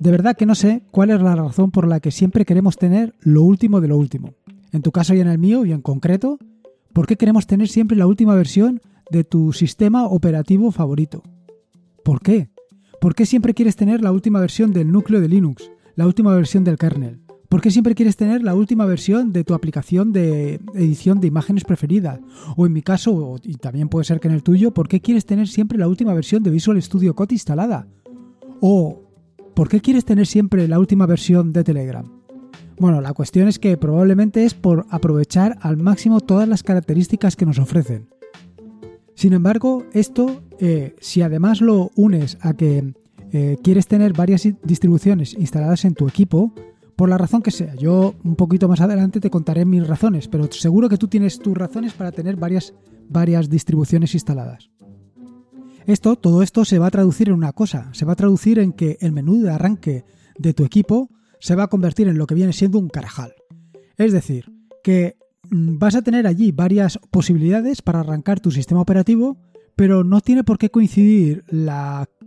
De verdad que no sé cuál es la razón por la que siempre queremos tener lo último de lo último. En tu caso y en el mío, y en concreto, ¿por qué queremos tener siempre la última versión de tu sistema operativo favorito? ¿Por qué? ¿Por qué siempre quieres tener la última versión del núcleo de Linux, la última versión del kernel? ¿Por qué siempre quieres tener la última versión de tu aplicación de edición de imágenes preferida? O en mi caso, y también puede ser que en el tuyo, ¿por qué quieres tener siempre la última versión de Visual Studio Code instalada? O ¿por qué quieres tener siempre la última versión de Telegram? Bueno, la cuestión es que probablemente es por aprovechar al máximo todas las características que nos ofrecen. Sin embargo, esto, eh, si además lo unes a que eh, quieres tener varias distribuciones instaladas en tu equipo, por la razón que sea. Yo un poquito más adelante te contaré mis razones, pero seguro que tú tienes tus razones para tener varias, varias distribuciones instaladas. Esto, todo esto se va a traducir en una cosa, se va a traducir en que el menú de arranque de tu equipo se va a convertir en lo que viene siendo un carajal. Es decir, que mm, vas a tener allí varias posibilidades para arrancar tu sistema operativo, pero no tiene por qué coincidir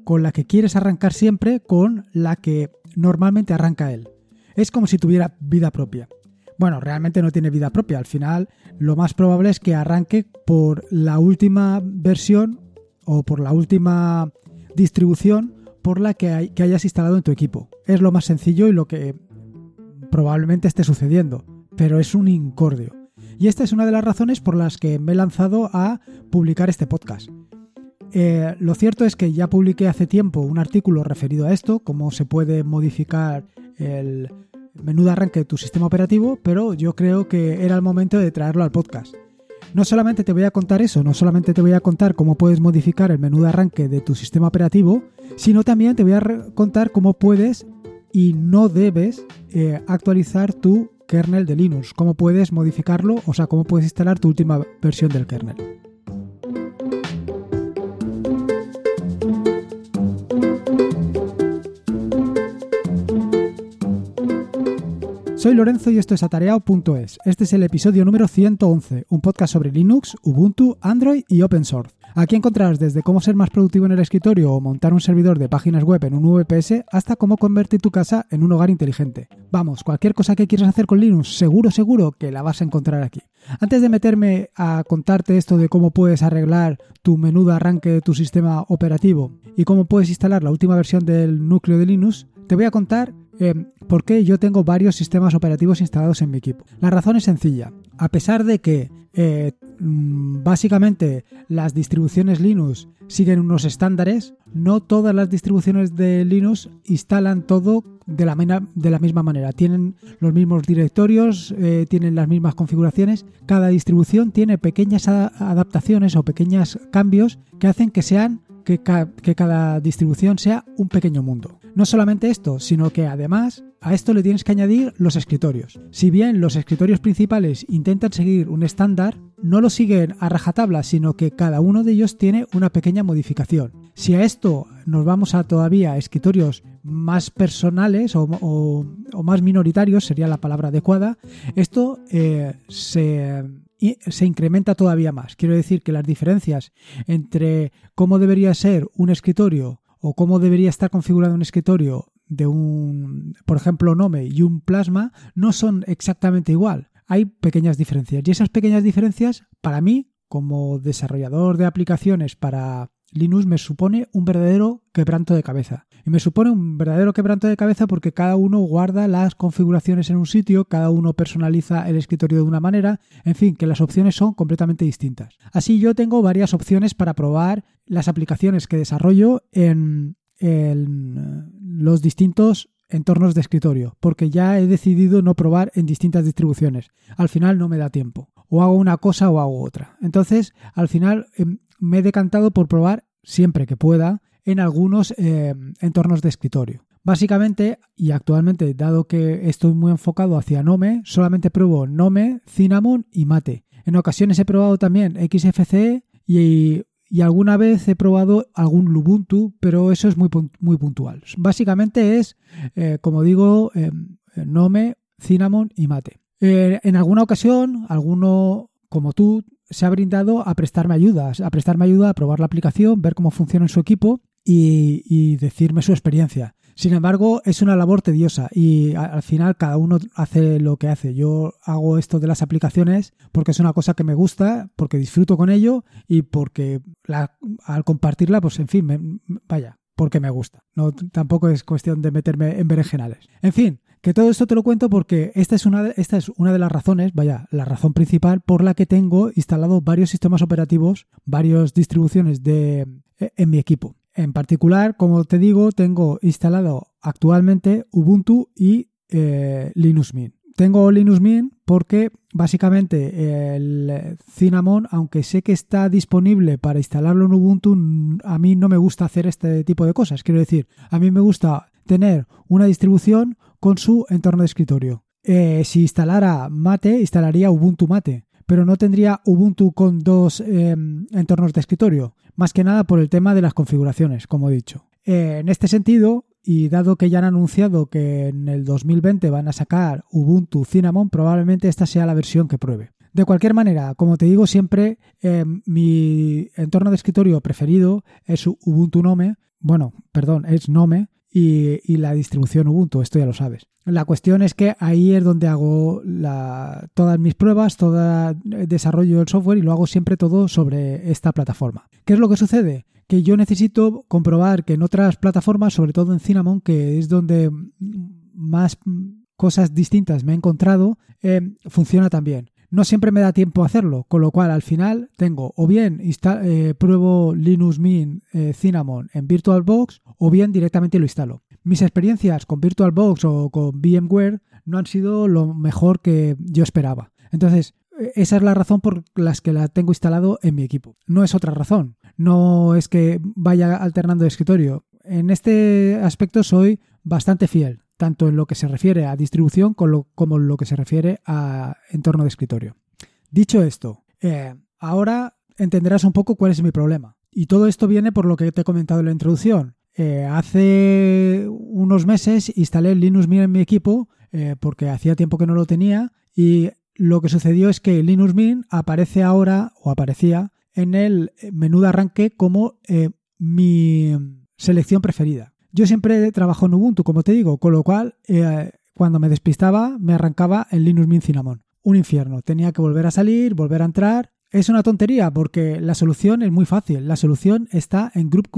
con la que quieres arrancar siempre con la que normalmente arranca él es como si tuviera vida propia. Bueno, realmente no tiene vida propia. Al final, lo más probable es que arranque por la última versión o por la última distribución por la que, hayas instalado en tu equipo. Es lo más sencillo y lo que probablemente esté sucediendo, pero es un incordio. Y esta es una de las razones por las que me he lanzado a publicar este podcast. Eh, lo cierto es que ya publiqué hace tiempo un artículo referido a esto, cómo se puede modificar el menú de arranque de tu sistema operativo, pero yo creo que era el momento de traerlo al podcast. No solamente te voy a contar eso, no solamente te voy a contar cómo puedes modificar el menú de arranque de tu sistema operativo, sino también te voy a contar cómo puedes y no debes eh, actualizar tu kernel de Linux, cómo puedes modificarlo, o sea, cómo puedes instalar tu última versión del kernel. Soy Lorenzo y esto es atareado.es. Este es el episodio número 111, un podcast sobre Linux, Ubuntu, Android y Open Source. Aquí encontrarás desde cómo ser más productivo en el escritorio o montar un servidor de páginas web en un VPS hasta cómo convertir tu casa en un hogar inteligente. Vamos, cualquier cosa que quieras hacer con Linux, seguro, seguro que la vas a encontrar aquí. Antes de meterme a contarte esto de cómo puedes arreglar tu menú de arranque de tu sistema operativo y cómo puedes instalar la última versión del núcleo de Linux, te voy a contar eh, por qué yo tengo varios sistemas operativos instalados en mi equipo. La razón es sencilla. A pesar de que eh, mm, básicamente las distribuciones Linux siguen unos estándares, no todas las distribuciones de Linux instalan todo de la, misma manera. Tienen los mismos directorios, eh, tienen las mismas configuraciones. Cada distribución tiene pequeñas adaptaciones o pequeños cambios que hacen que sean que, cada distribución sea un pequeño mundo. No solamente esto, sino que además a esto le tienes que añadir los escritorios. Si bien los escritorios principales intentan seguir un estándar, no lo siguen a rajatabla, sino que cada uno de ellos tiene una pequeña modificación. Si a esto nos vamos a todavía escritorios más personales o, más minoritarios, sería la palabra adecuada, esto eh, se se incrementa todavía más. Quiero decir que las diferencias entre cómo debería ser un escritorio o cómo debería estar configurado un escritorio de un, por ejemplo, Nome y un Plasma no son exactamente igual. Hay pequeñas diferencias y esas pequeñas diferencias, para mí, como desarrollador de aplicaciones para Linux me supone un verdadero quebranto de cabeza. Y me supone un verdadero quebranto de cabeza porque cada uno guarda las configuraciones en un sitio, cada uno personaliza el escritorio de una manera, en fin, que las opciones son completamente distintas. Así yo tengo varias opciones para probar las aplicaciones que desarrollo en, en los distintos entornos de escritorio, porque ya he decidido no probar en distintas distribuciones. Al final no me da tiempo. O hago una cosa o hago otra. Entonces, al final em, me he decantado por probar siempre que pueda en algunos eh, entornos de escritorio. Básicamente, y actualmente, dado que estoy muy enfocado hacia Nome, solamente pruebo Nome, Cinnamon y Mate. En ocasiones he probado también XFCE y, alguna vez he probado algún Lubuntu, pero eso es muy, muy puntual. Básicamente es, eh, como digo, eh, Nome, Cinnamon y Mate. en alguna ocasión, alguno como tú se ha brindado a prestarme ayudas, a prestarme ayuda a probar la aplicación, ver cómo funciona en su equipo y, decirme su experiencia. Sin embargo, es una labor tediosa y al final cada uno hace lo que hace. Yo hago esto de las aplicaciones porque es una cosa que me gusta, porque disfruto con ello y porque al compartirla, pues en fin, vaya, porque me gusta. No, tampoco es cuestión de meterme en berenjenales. En fin, que todo esto te lo cuento porque esta es, una, esta es una de las razones, vaya, la razón principal por la que tengo instalado varios sistemas operativos, varias distribuciones de, eh, en mi equipo. En particular, como te digo, tengo instalado actualmente Ubuntu y eh, Linux Mint. Tengo Linux Mint porque básicamente el Cinnamon, aunque sé que está disponible para instalarlo en Ubuntu, a mí no me gusta hacer este tipo de cosas. Quiero decir, a mí me gusta tener una distribución con su entorno de escritorio. Eh, si instalara Mate, instalaría Ubuntu Mate, pero no tendría Ubuntu con dos em, entornos de escritorio, más que nada por el tema de las configuraciones, como he dicho. Eh, en este sentido, y dado que ya han anunciado que en el 2020 van a sacar Ubuntu Cinnamon, probablemente esta sea la versión que pruebe. De cualquier manera, como te digo siempre, em, mi entorno de escritorio preferido es Ubuntu Nome, bueno, perdón, es Nome, y, la distribución Ubuntu, esto ya lo sabes. La cuestión es que ahí es donde hago todas mis pruebas, todo desarrollo del software y lo hago siempre todo sobre esta plataforma. ¿Qué es lo que sucede? Que yo necesito comprobar que en otras plataformas, sobre todo en Cinnamon, que es donde más cosas distintas me he encontrado, eh, funciona también no siempre me da tiempo a hacerlo, con lo cual al final tengo o bien eh, pruebo Linux Mint eh, Cinnamon en VirtualBox o bien directamente lo instalo. Mis experiencias con VirtualBox o con VMware no han sido lo mejor que yo esperaba. Entonces, eh, esa es la razón por la que la tengo instalado en mi equipo. No es otra razón. No es que vaya alternando de escritorio. En este aspecto soy bastante fiel tanto en lo que se refiere a distribución como en lo que se refiere a entorno de escritorio. Dicho esto, eh, ahora entenderás un poco cuál es mi problema. Y todo esto viene por lo que te he comentado en la introducción. Eh, hace unos meses instalé Linux Mint en mi equipo eh, porque hacía tiempo que no lo tenía y lo que sucedió es que Linux Mint aparece ahora o aparecía en el menú de arranque como mi selección preferida. Yo siempre trabajo en Ubuntu, como te digo, con lo cual eh, cuando me despistaba me arrancaba el Linux Mint Cinnamon. Un infierno. Tenía que volver a salir, volver a entrar. Es una tontería porque la solución es muy fácil. La solución está en Group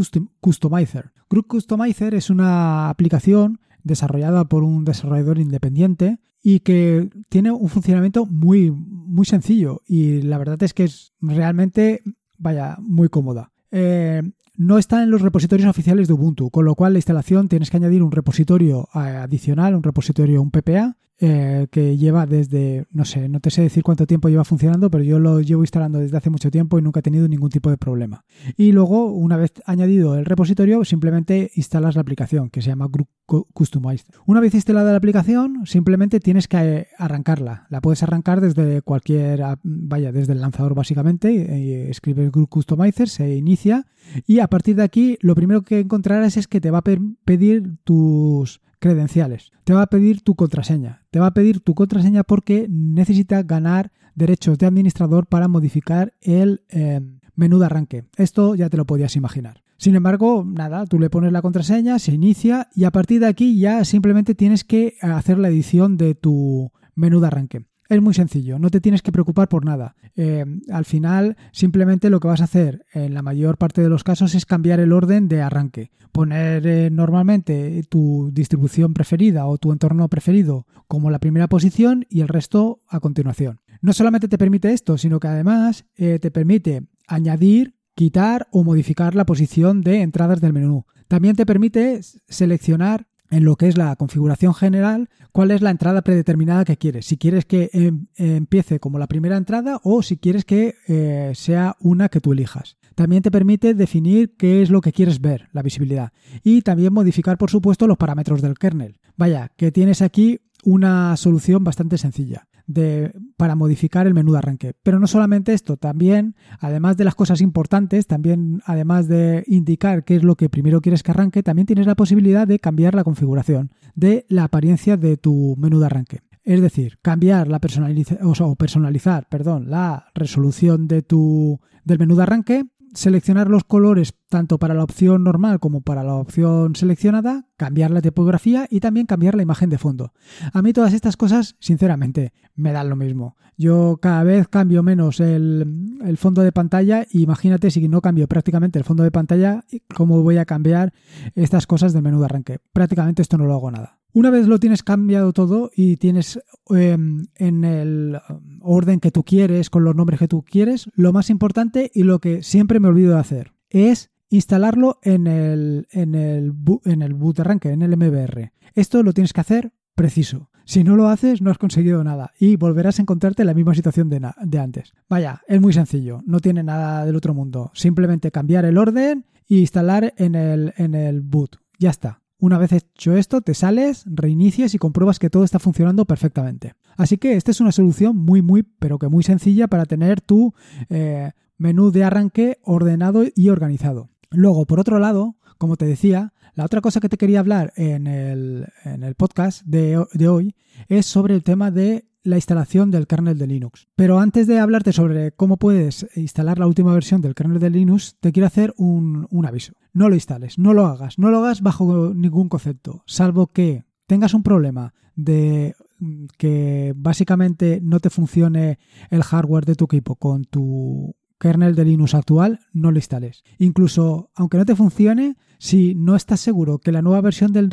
Customizer. Group Customizer es una aplicación desarrollada por un desarrollador independiente y que tiene un funcionamiento muy, muy sencillo y la verdad es que es realmente, vaya, muy cómoda. Eh, no está en los repositorios oficiales de Ubuntu, con lo cual la instalación tienes que añadir un repositorio eh, adicional, un repositorio, un PPA, eh, que lleva desde, no sé, no te sé decir cuánto tiempo lleva funcionando, pero yo lo llevo instalando desde hace mucho tiempo y nunca he tenido ningún tipo de problema. Y luego, una vez añadido el repositorio, simplemente instalas la aplicación, que se llama Group Customized. Una vez instalada la aplicación, simplemente tienes que eh, arrancarla. La puedes arrancar desde cualquier, vaya, desde el lanzador básicamente, escribes Group Customizer, se inicia, y a partir de aquí, lo primero que encontrarás es que te va a pedir tus credenciales. Te va a pedir tu contraseña. Te va a pedir tu contraseña porque necesita ganar derechos de administrador para modificar el eh, menú de arranque. Esto ya te lo podías imaginar. Sin embargo, nada, tú le pones la contraseña, se inicia y a partir de aquí ya simplemente tienes que hacer la edición de tu menú de arranque. Es muy sencillo, no te tienes que preocupar por nada. Eh, al final, simplemente lo que vas a hacer en la mayor parte de los casos es cambiar el orden de arranque. Poner eh, normalmente tu distribución preferida o tu entorno preferido como la primera posición y el resto a continuación. No solamente te permite esto, sino que además eh, te permite añadir, quitar o modificar la posición de entradas del menú. También te permite seleccionar en lo que es la configuración general, cuál es la entrada predeterminada que quieres. Si quieres que em, empiece como la primera entrada o si quieres que eh, sea una que tú elijas. También te permite definir qué es lo que quieres ver, la visibilidad. Y también modificar, por supuesto, los parámetros del kernel. Vaya, que tienes aquí una solución bastante sencilla de, para modificar el menú de arranque. Pero no solamente esto, también, además de las cosas importantes, también además de indicar qué es lo que primero quieres que arranque, también tienes la posibilidad de cambiar la configuración de la apariencia de tu menú de arranque. Es decir, cambiar la personalización o personalizar, perdón, la resolución de tu, del menú de arranque seleccionar los colores tanto para la opción normal como para la opción seleccionada, cambiar la tipografía y también cambiar la imagen de fondo. A mí todas estas cosas, sinceramente, me dan lo mismo. Yo cada vez cambio menos el, fondo de pantalla imagínate si no cambio prácticamente el fondo de pantalla, cómo voy a cambiar estas cosas del menú de arranque. Prácticamente esto no lo hago nada. Una vez lo tienes cambiado todo y tienes em, en el orden que tú quieres, con los nombres que tú quieres, lo más importante y lo que siempre me olvido de hacer es instalarlo en el, en el, en el boot arranque, en el MBR. Esto lo tienes que hacer preciso. Si no lo haces, no has conseguido nada y volverás a encontrarte en la misma situación de, antes. Vaya, es muy sencillo, no tiene nada del otro mundo. Simplemente cambiar el orden e instalar en el, en el boot. Ya está. Una vez hecho esto, te sales, reinicias y compruebas que todo está funcionando perfectamente. Así que esta es una solución muy, muy, pero que muy sencilla para tener tu eh, menú de arranque ordenado y organizado. Luego, por otro lado, como te decía, la otra cosa que te quería hablar en el, podcast de, de hoy es sobre el tema de la instalación del kernel de Linux. Pero antes de hablarte sobre cómo puedes instalar la última versión del kernel de Linux, te quiero hacer un, aviso. No lo instales, no lo hagas, no lo hagas bajo ningún concepto, salvo que tengas un problema de mm, que básicamente no te funcione el hardware de tu equipo con tu kernel de Linux actual, no lo instales. Incluso, aunque no te funcione, si no estás seguro que la nueva versión del,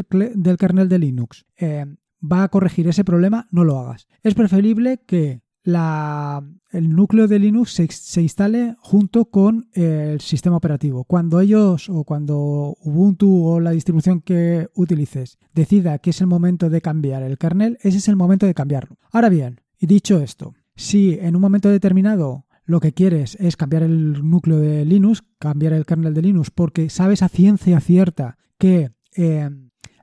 kernel de Linux eh, va a corregir ese problema, no lo hagas. Es preferible que la, el núcleo de Linux se, instale junto con el sistema operativo. Cuando ellos o cuando Ubuntu o la distribución que utilices decida que es el momento de cambiar el kernel, ese es el momento de cambiarlo. Ahora bien, y dicho esto, si en un momento determinado lo que quieres es cambiar el núcleo de Linux, cambiar el kernel de Linux, porque sabes a ciencia cierta que eh,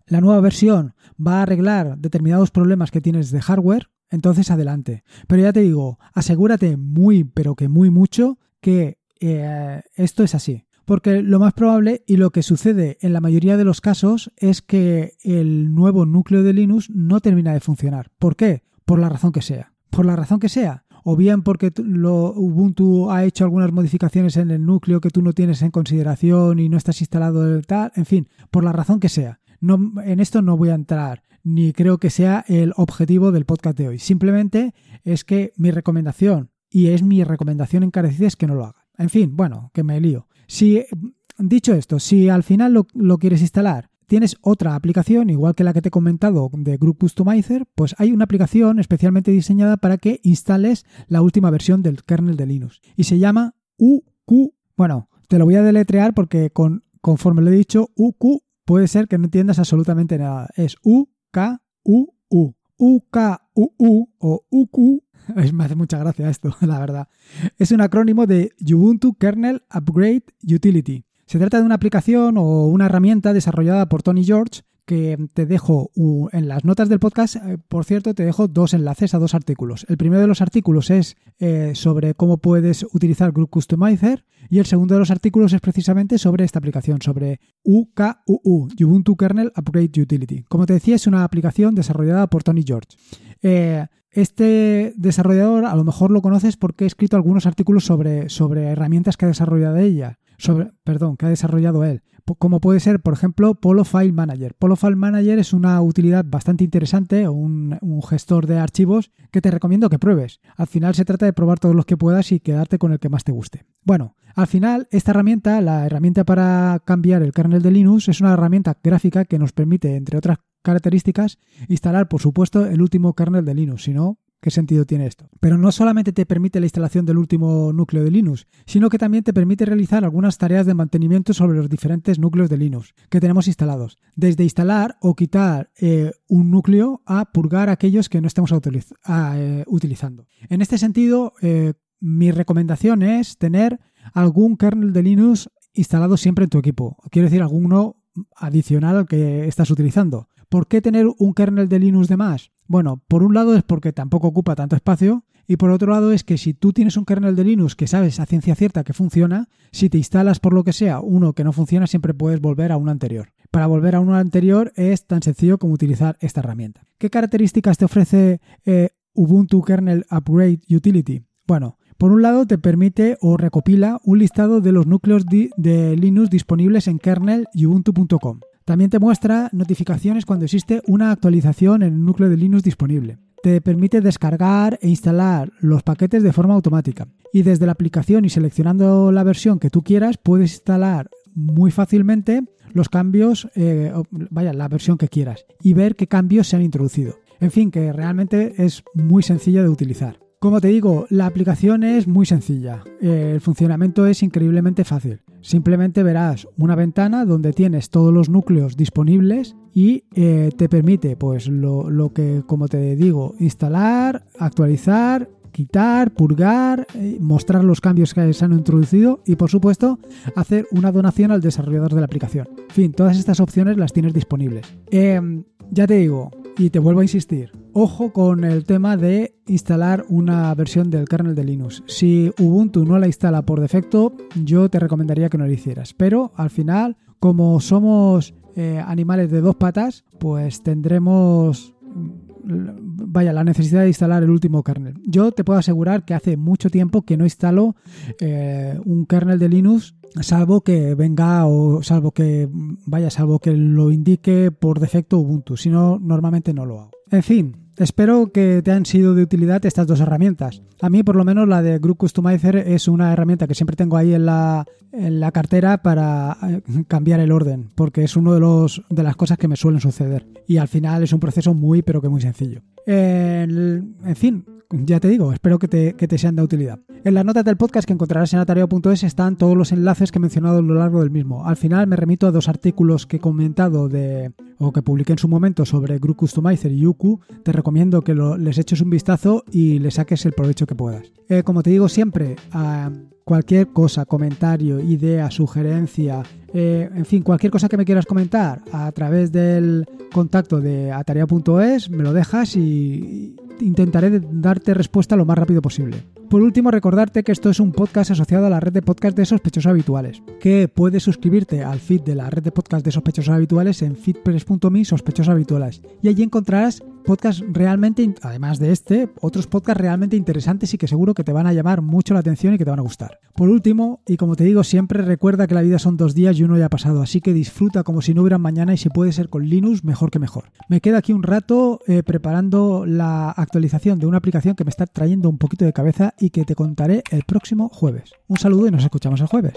la nueva versión va a arreglar determinados problemas que tienes de hardware, entonces adelante. Pero ya te digo, asegúrate muy, pero que muy mucho que eh, esto es así. Porque lo más probable y lo que sucede en la mayoría de los casos es que el nuevo núcleo de Linux no termina de funcionar. ¿Por qué? Por la razón que sea. Por la razón que sea. O bien porque Ubuntu ha hecho algunas modificaciones en el núcleo que tú no tienes en consideración y no estás instalado tal. En fin, por la razón que sea. No, en esto no voy a entrar, ni creo que sea el objetivo del podcast de hoy. Simplemente es que mi recomendación, y es mi recomendación encarecida, es que no lo haga. En fin, bueno, que me lío. Si, dicho esto, si al final lo, quieres instalar tienes otra aplicación, igual que la que te he comentado de Group Customizer, pues hay una aplicación especialmente diseñada para que instales la última versión del kernel de Linux. Y se llama UQ. Bueno, te lo voy a deletrear porque con, conforme lo he dicho, UQ puede ser que no entiendas absolutamente nada. Es U-K-U-U. U-K-U-U o U-Q. Me hace mucha gracia esto, la verdad. Es un acrónimo de Ubuntu Kernel Upgrade Utility. Se trata de una aplicación o una herramienta desarrollada por Tony George que te dejo en las notas del podcast, eh, por cierto, te dejo dos enlaces a dos artículos. El primero de los artículos es eh, sobre cómo puedes utilizar Group Customizer y el segundo de los artículos es precisamente sobre esta aplicación, sobre UKUU, Ubuntu Kernel Upgrade Utility. Como te decía, es una aplicación desarrollada por Tony George. Eh, este desarrollador a lo mejor lo conoces porque ha escrito algunos artículos sobre, sobre herramientas que ha desarrollado ella sobre, perdón, que ha desarrollado él, como puede ser, por ejemplo, Polo File Manager. Polo File Manager es una utilidad bastante interesante, un, un gestor de archivos que te recomiendo que pruebes. Al final se trata de probar todos los que puedas y quedarte con el que más te guste. Bueno, al final esta herramienta, la herramienta para cambiar el kernel de Linux, es una herramienta gráfica que nos permite, entre otras características, instalar, por supuesto, el último kernel de Linux, si no, ¿Qué sentido tiene esto? Pero no solamente te permite la instalación del último núcleo de Linux, sino que también te permite realizar algunas tareas de mantenimiento sobre los diferentes núcleos de Linux que tenemos instalados. Desde instalar o quitar eh, un núcleo a purgar aquellos que no estemos eh, utilizando. En este sentido, eh, mi recomendación es tener algún kernel de Linux instalado siempre en tu equipo. Quiero decir, alguno adicional al que estás utilizando. ¿Por qué tener un kernel de Linux de más? Bueno, por un lado es porque tampoco ocupa tanto espacio y por otro lado es que si tú tienes un kernel de Linux que sabes a ciencia cierta que funciona, si te instalas por lo que sea uno que no funciona siempre puedes volver a uno anterior. Para volver a uno anterior es tan sencillo como utilizar esta herramienta. ¿Qué características te ofrece eh, Ubuntu Kernel Upgrade Utility? Bueno, Por un lado, te permite o recopila un listado de los núcleos de Linux disponibles en kernel. También te muestra notificaciones cuando existe una actualización en el núcleo de Linux disponible. Te permite descargar e instalar los paquetes de forma automática. Y desde la aplicación y seleccionando la versión que tú quieras, puedes instalar muy fácilmente los cambios, eh, vaya, la versión que quieras y ver qué cambios se han introducido. En fin, que realmente es muy sencillo de utilizar. Como te digo, la aplicación es muy sencilla. El funcionamiento es increíblemente fácil. Simplemente verás una ventana donde tienes todos los núcleos disponibles y eh, te permite, pues, lo, que, como te digo, instalar, actualizar, quitar, purgar, eh, mostrar los cambios que se han introducido y, por supuesto, hacer una donación al desarrollador de la aplicación. En fin, todas estas opciones las tienes disponibles. ya te digo, y te vuelvo a insistir, ojo con el tema de instalar una versión del kernel de Linux. Si Ubuntu no la instala por defecto, yo te recomendaría que no lo hicieras. Pero al final, como somos eh, animales de dos patas, pues tendremos vaya, la necesidad de instalar el último kernel. Yo te puedo asegurar que hace mucho tiempo que no instalo eh, un kernel de Linux, salvo que venga o salvo que vaya, salvo que lo indique por defecto Ubuntu. Si no, normalmente no lo hago. En fin, Espero que te han sido de utilidad estas dos herramientas. A mí, por lo menos, la de Group Customizer es una herramienta que siempre tengo ahí en la, en la cartera para eh, cambiar el orden, porque es una de, de las cosas que me suelen suceder. Y al final es un proceso muy, pero que muy sencillo. en fin, ya te digo, espero que te, sean de utilidad. En las notas del podcast que encontrarás en atareo.es están todos los enlaces que he mencionado a lo largo del mismo. Al final me remito a dos artículos que he comentado o que publiqué en su momento sobre Group Customizer y Yuku. Te recomiendo que les eches un vistazo y le saques el provecho que puedas. Eh, como te digo siempre, cualquier cosa, comentario, idea, sugerencia, eh, en fin, cualquier cosa que me quieras comentar a través del contacto de atarea.es, me lo dejas y intentaré darte respuesta lo más rápido posible. Por último, recordarte que esto es un podcast asociado a la red de podcast de sospechosos habituales, que puedes suscribirte al feed de la red de podcast de sospechosos habituales en feedpress.me sospechosos habituales y allí encontrarás podcasts realmente, además de este, otros podcasts realmente interesantes y que seguro que te van a llamar mucho la atención y que te van a gustar. Por último, y como te digo siempre, recuerda que la vida son dos días y uno ya ha pasado, así que disfruta como si no hubiera mañana y si puede ser con Linux, mejor que mejor. Me quedo aquí un rato eh, preparando la actualización de una aplicación que me está trayendo un poquito de cabeza y que te contaré el próximo jueves. Un saludo y nos escuchamos el jueves.